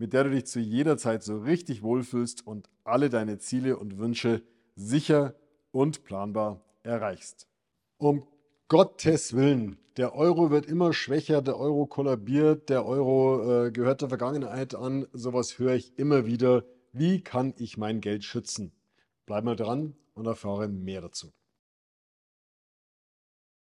mit der du dich zu jeder Zeit so richtig wohlfühlst und alle deine Ziele und Wünsche sicher und planbar erreichst. Um Gottes Willen, der Euro wird immer schwächer, der Euro kollabiert, der Euro äh, gehört der Vergangenheit an, sowas höre ich immer wieder. Wie kann ich mein Geld schützen? Bleib mal dran und erfahre mehr dazu.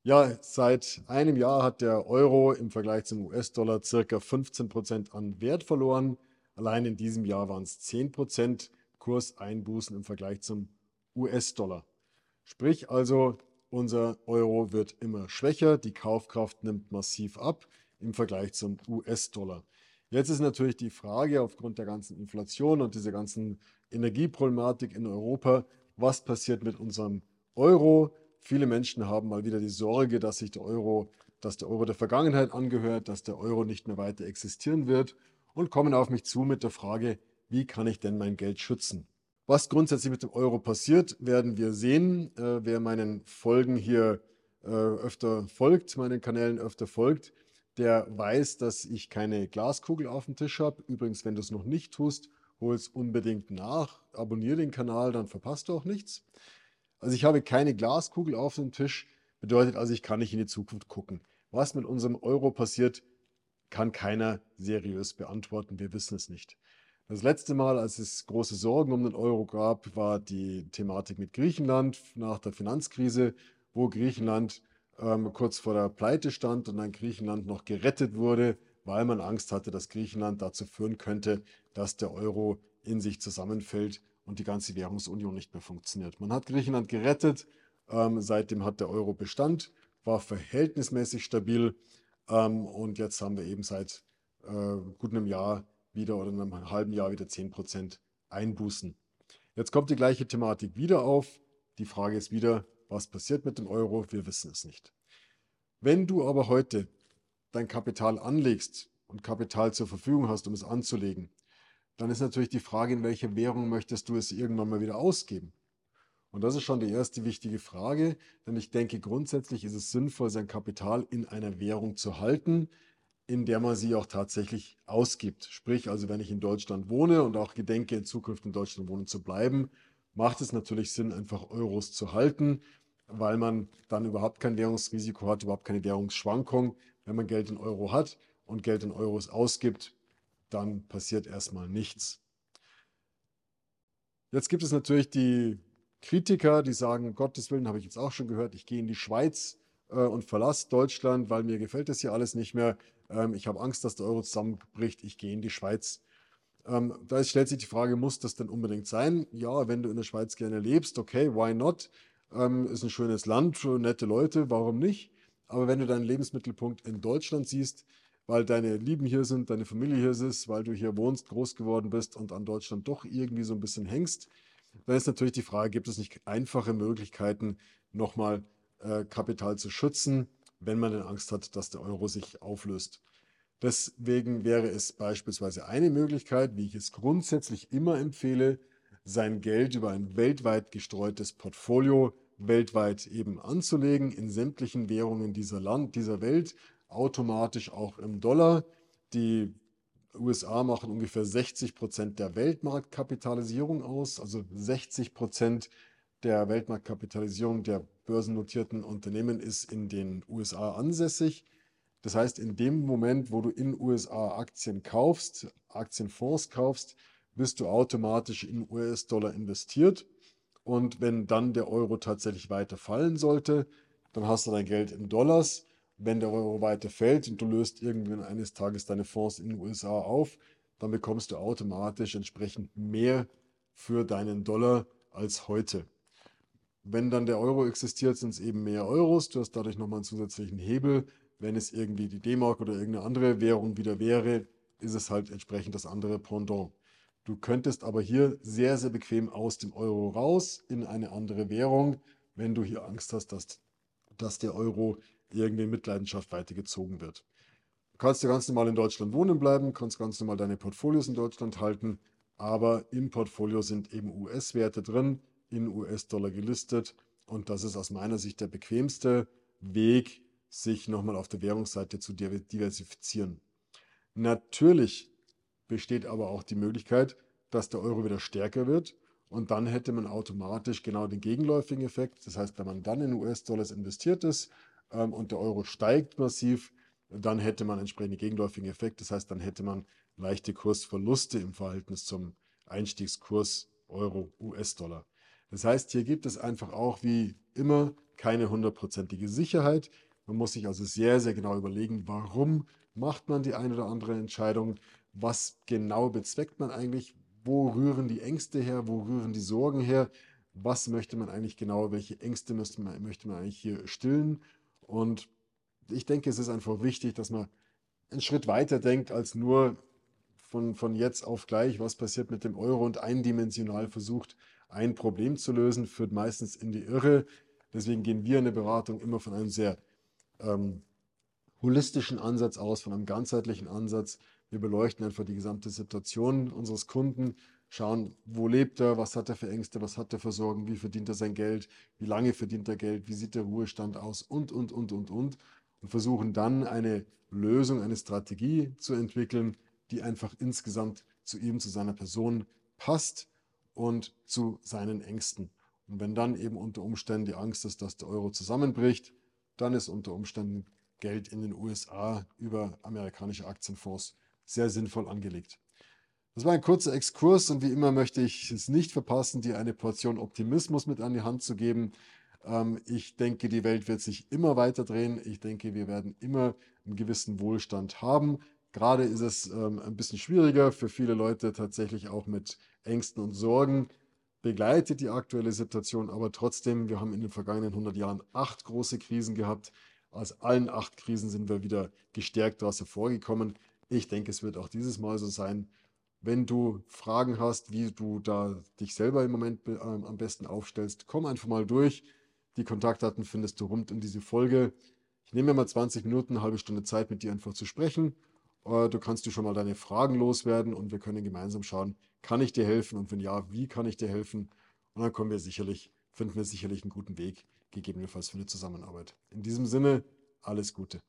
Ja, seit einem Jahr hat der Euro im Vergleich zum US-Dollar circa 15% an Wert verloren. Allein in diesem Jahr waren es 10% Kurseinbußen im Vergleich zum US-Dollar. Sprich also, unser Euro wird immer schwächer, die Kaufkraft nimmt massiv ab im Vergleich zum US-Dollar. Jetzt ist natürlich die Frage aufgrund der ganzen Inflation und dieser ganzen Energieproblematik in Europa, was passiert mit unserem Euro? Viele Menschen haben mal wieder die Sorge, dass sich der Euro, dass der Euro der Vergangenheit angehört, dass der Euro nicht mehr weiter existieren wird und kommen auf mich zu mit der Frage, wie kann ich denn mein Geld schützen? Was grundsätzlich mit dem Euro passiert, werden wir sehen. Äh, wer meinen Folgen hier äh, öfter folgt, meinen Kanälen öfter folgt, der weiß, dass ich keine Glaskugel auf dem Tisch habe. Übrigens, wenn du es noch nicht tust, hol es unbedingt nach. Abonniere den Kanal, dann verpasst du auch nichts. Also ich habe keine Glaskugel auf dem Tisch, bedeutet also, ich kann nicht in die Zukunft gucken. Was mit unserem Euro passiert, kann keiner seriös beantworten. Wir wissen es nicht. Das letzte Mal, als es große Sorgen um den Euro gab, war die Thematik mit Griechenland nach der Finanzkrise, wo Griechenland ähm, kurz vor der Pleite stand und dann Griechenland noch gerettet wurde, weil man Angst hatte, dass Griechenland dazu führen könnte, dass der Euro in sich zusammenfällt und die ganze Währungsunion nicht mehr funktioniert. Man hat Griechenland gerettet, ähm, seitdem hat der Euro Bestand, war verhältnismäßig stabil und jetzt haben wir eben seit äh, gut einem Jahr wieder oder einem halben Jahr wieder 10% Einbußen. Jetzt kommt die gleiche Thematik wieder auf. Die Frage ist wieder, was passiert mit dem Euro? Wir wissen es nicht. Wenn du aber heute dein Kapital anlegst und Kapital zur Verfügung hast, um es anzulegen, dann ist natürlich die Frage, in welcher Währung möchtest du es irgendwann mal wieder ausgeben? Und das ist schon die erste wichtige Frage, denn ich denke, grundsätzlich ist es sinnvoll, sein Kapital in einer Währung zu halten, in der man sie auch tatsächlich ausgibt. Sprich, also wenn ich in Deutschland wohne und auch gedenke, in Zukunft in Deutschland wohnen zu bleiben, macht es natürlich Sinn, einfach Euros zu halten, weil man dann überhaupt kein Währungsrisiko hat, überhaupt keine Währungsschwankung. Wenn man Geld in Euro hat und Geld in Euros ausgibt, dann passiert erstmal nichts. Jetzt gibt es natürlich die Kritiker, die sagen, um Gottes Willen, habe ich jetzt auch schon gehört, ich gehe in die Schweiz äh, und verlasse Deutschland, weil mir gefällt das hier alles nicht mehr. Ähm, ich habe Angst, dass der Euro zusammenbricht, ich gehe in die Schweiz. Ähm, da stellt sich die Frage, muss das denn unbedingt sein? Ja, wenn du in der Schweiz gerne lebst, okay, why not? Ähm, ist ein schönes Land, nette Leute, warum nicht? Aber wenn du deinen Lebensmittelpunkt in Deutschland siehst, weil deine Lieben hier sind, deine Familie hier ist, weil du hier wohnst, groß geworden bist und an Deutschland doch irgendwie so ein bisschen hängst, dann ist natürlich die Frage, gibt es nicht einfache Möglichkeiten, nochmal äh, Kapital zu schützen, wenn man denn Angst hat, dass der Euro sich auflöst. Deswegen wäre es beispielsweise eine Möglichkeit, wie ich es grundsätzlich immer empfehle, sein Geld über ein weltweit gestreutes Portfolio weltweit eben anzulegen, in sämtlichen Währungen dieser Land, dieser Welt, automatisch auch im Dollar. Die USA machen ungefähr 60 Prozent der Weltmarktkapitalisierung aus, also 60 Prozent der Weltmarktkapitalisierung der börsennotierten Unternehmen ist in den USA ansässig. Das heißt, in dem Moment, wo du in USA Aktien kaufst, Aktienfonds kaufst, bist du automatisch in US-Dollar investiert. Und wenn dann der Euro tatsächlich weiter fallen sollte, dann hast du dein Geld in Dollars wenn der Euro weiter fällt und du löst irgendwann eines Tages deine Fonds in den USA auf, dann bekommst du automatisch entsprechend mehr für deinen Dollar als heute. Wenn dann der Euro existiert, sind es eben mehr Euros. Du hast dadurch nochmal einen zusätzlichen Hebel. Wenn es irgendwie die D-Mark oder irgendeine andere Währung wieder wäre, ist es halt entsprechend das andere Pendant. Du könntest aber hier sehr, sehr bequem aus dem Euro raus in eine andere Währung, wenn du hier Angst hast, dass, dass der Euro irgendwie in Mitleidenschaft weitergezogen wird. Du kannst ja ganz normal in Deutschland wohnen bleiben, kannst ganz normal deine Portfolios in Deutschland halten, aber im Portfolio sind eben US-Werte drin, in US-Dollar gelistet und das ist aus meiner Sicht der bequemste Weg, sich nochmal auf der Währungsseite zu diversifizieren. Natürlich besteht aber auch die Möglichkeit, dass der Euro wieder stärker wird und dann hätte man automatisch genau den gegenläufigen Effekt. Das heißt, wenn man dann in US-Dollars investiert ist ähm, und der Euro steigt massiv, dann hätte man entsprechende gegenläufigen Effekt. Das heißt, dann hätte man leichte Kursverluste im Verhältnis zum Einstiegskurs Euro-US-Dollar. Das heißt, hier gibt es einfach auch wie immer keine hundertprozentige Sicherheit. Man muss sich also sehr, sehr genau überlegen, warum macht man die eine oder andere Entscheidung, was genau bezweckt man eigentlich, wo rühren die Ängste her, wo rühren die Sorgen her, was möchte man eigentlich genau, welche Ängste man, möchte man eigentlich hier stillen. Und ich denke, es ist einfach wichtig, dass man einen Schritt weiter denkt als nur von, von jetzt auf gleich, was passiert mit dem Euro und eindimensional versucht, ein Problem zu lösen, führt meistens in die Irre. Deswegen gehen wir in der Beratung immer von einem sehr ähm, holistischen Ansatz aus, von einem ganzheitlichen Ansatz. Wir beleuchten einfach die gesamte Situation unseres Kunden, schauen, wo lebt er, was hat er für Ängste, was hat er für Sorgen, wie verdient er sein Geld, wie lange verdient er Geld, wie sieht der Ruhestand aus und, und, und, und, und. Und versuchen dann eine Lösung, eine Strategie zu entwickeln, die einfach insgesamt zu ihm, zu seiner Person passt und zu seinen Ängsten. Und wenn dann eben unter Umständen die Angst ist, dass der Euro zusammenbricht, dann ist unter Umständen Geld in den USA über amerikanische Aktienfonds sehr sinnvoll angelegt. Das war ein kurzer Exkurs und wie immer möchte ich es nicht verpassen, dir eine Portion Optimismus mit an die Hand zu geben. Ähm, ich denke, die Welt wird sich immer weiter drehen. Ich denke, wir werden immer einen gewissen Wohlstand haben. Gerade ist es ähm, ein bisschen schwieriger für viele Leute tatsächlich auch mit Ängsten und Sorgen begleitet die aktuelle Situation, aber trotzdem, wir haben in den vergangenen 100 Jahren acht große Krisen gehabt. Aus allen acht Krisen sind wir wieder gestärkt daraus hervorgekommen. Ich denke, es wird auch dieses Mal so sein. Wenn du Fragen hast, wie du da dich selber im Moment äh, am besten aufstellst, komm einfach mal durch. Die Kontaktdaten findest du rund um diese Folge. Ich nehme mir mal 20 Minuten, eine halbe Stunde Zeit, mit dir einfach zu sprechen. Äh, du kannst du schon mal deine Fragen loswerden und wir können gemeinsam schauen, kann ich dir helfen und wenn ja, wie kann ich dir helfen? Und dann kommen wir sicherlich, finden wir sicherlich einen guten Weg, gegebenenfalls für eine Zusammenarbeit. In diesem Sinne, alles Gute.